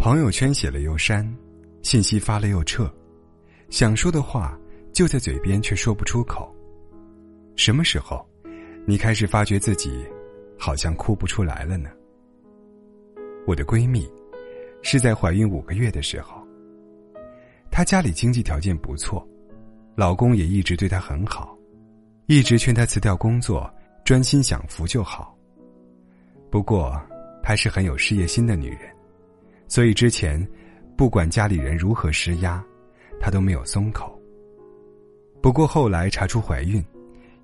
朋友圈写了又删，信息发了又撤，想说的话就在嘴边，却说不出口。什么时候，你开始发觉自己好像哭不出来了呢？我的闺蜜是在怀孕五个月的时候，她家里经济条件不错，老公也一直对她很好，一直劝她辞掉工作，专心享福就好。不过，她是很有事业心的女人。所以之前，不管家里人如何施压，她都没有松口。不过后来查出怀孕，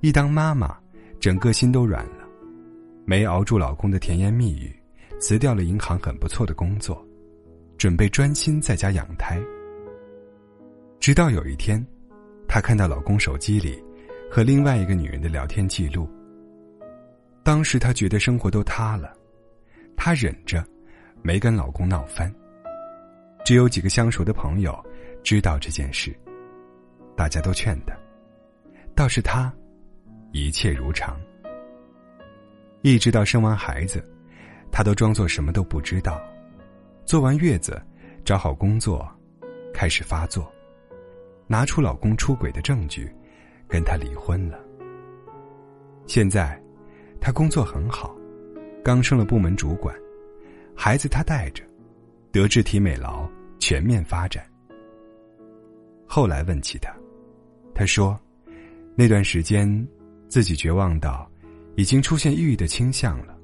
一当妈妈，整个心都软了，没熬住老公的甜言蜜语，辞掉了银行很不错的工作，准备专心在家养胎。直到有一天，她看到老公手机里和另外一个女人的聊天记录。当时她觉得生活都塌了，她忍着。没跟老公闹翻，只有几个相熟的朋友知道这件事。大家都劝他，倒是他一切如常。一直到生完孩子，他都装作什么都不知道。坐完月子，找好工作，开始发作，拿出老公出轨的证据，跟他离婚了。现在，他工作很好，刚升了部门主管。孩子他带着，德智体美劳全面发展。后来问起他，他说，那段时间自己绝望到已经出现抑郁的倾向了，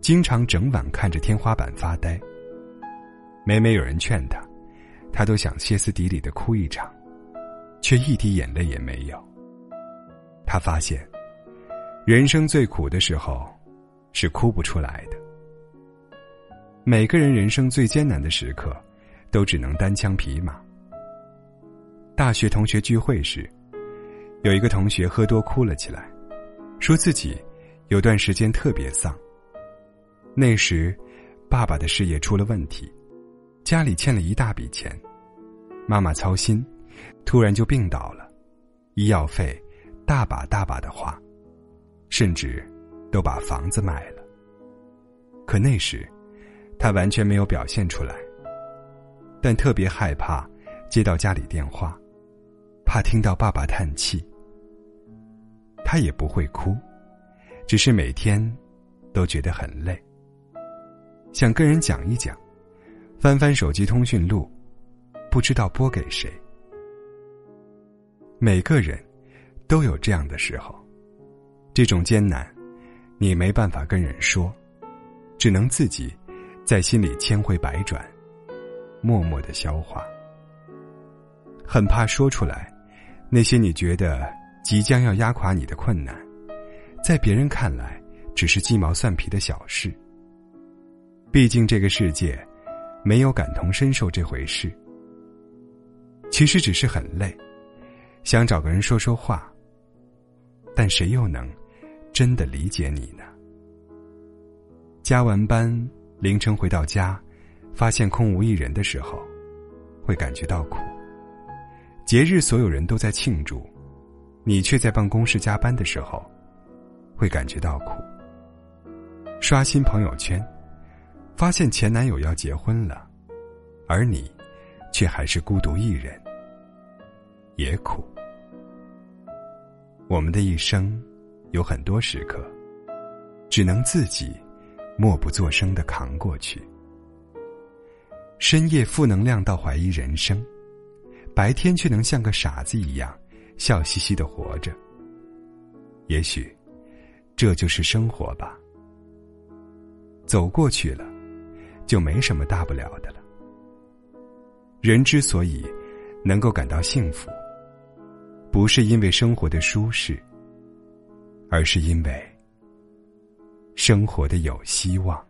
经常整晚看着天花板发呆。每每有人劝他，他都想歇斯底里的哭一场，却一滴眼泪也没有。他发现，人生最苦的时候，是哭不出来的。每个人人生最艰难的时刻，都只能单枪匹马。大学同学聚会时，有一个同学喝多哭了起来，说自己有段时间特别丧。那时，爸爸的事业出了问题，家里欠了一大笔钱，妈妈操心，突然就病倒了，医药费大把大把的花，甚至都把房子卖了。可那时。他完全没有表现出来，但特别害怕接到家里电话，怕听到爸爸叹气。他也不会哭，只是每天都觉得很累，想跟人讲一讲，翻翻手机通讯录，不知道拨给谁。每个人都有这样的时候，这种艰难，你没办法跟人说，只能自己。在心里千回百转，默默的消化，很怕说出来，那些你觉得即将要压垮你的困难，在别人看来只是鸡毛蒜皮的小事。毕竟这个世界，没有感同身受这回事。其实只是很累，想找个人说说话，但谁又能真的理解你呢？加完班。凌晨回到家，发现空无一人的时候，会感觉到苦。节日所有人都在庆祝，你却在办公室加班的时候，会感觉到苦。刷新朋友圈，发现前男友要结婚了，而你却还是孤独一人，也苦。我们的一生有很多时刻，只能自己。默不作声的扛过去，深夜负能量到怀疑人生，白天却能像个傻子一样笑嘻嘻的活着。也许，这就是生活吧。走过去了，就没什么大不了的了。人之所以能够感到幸福，不是因为生活的舒适，而是因为。生活的有希望。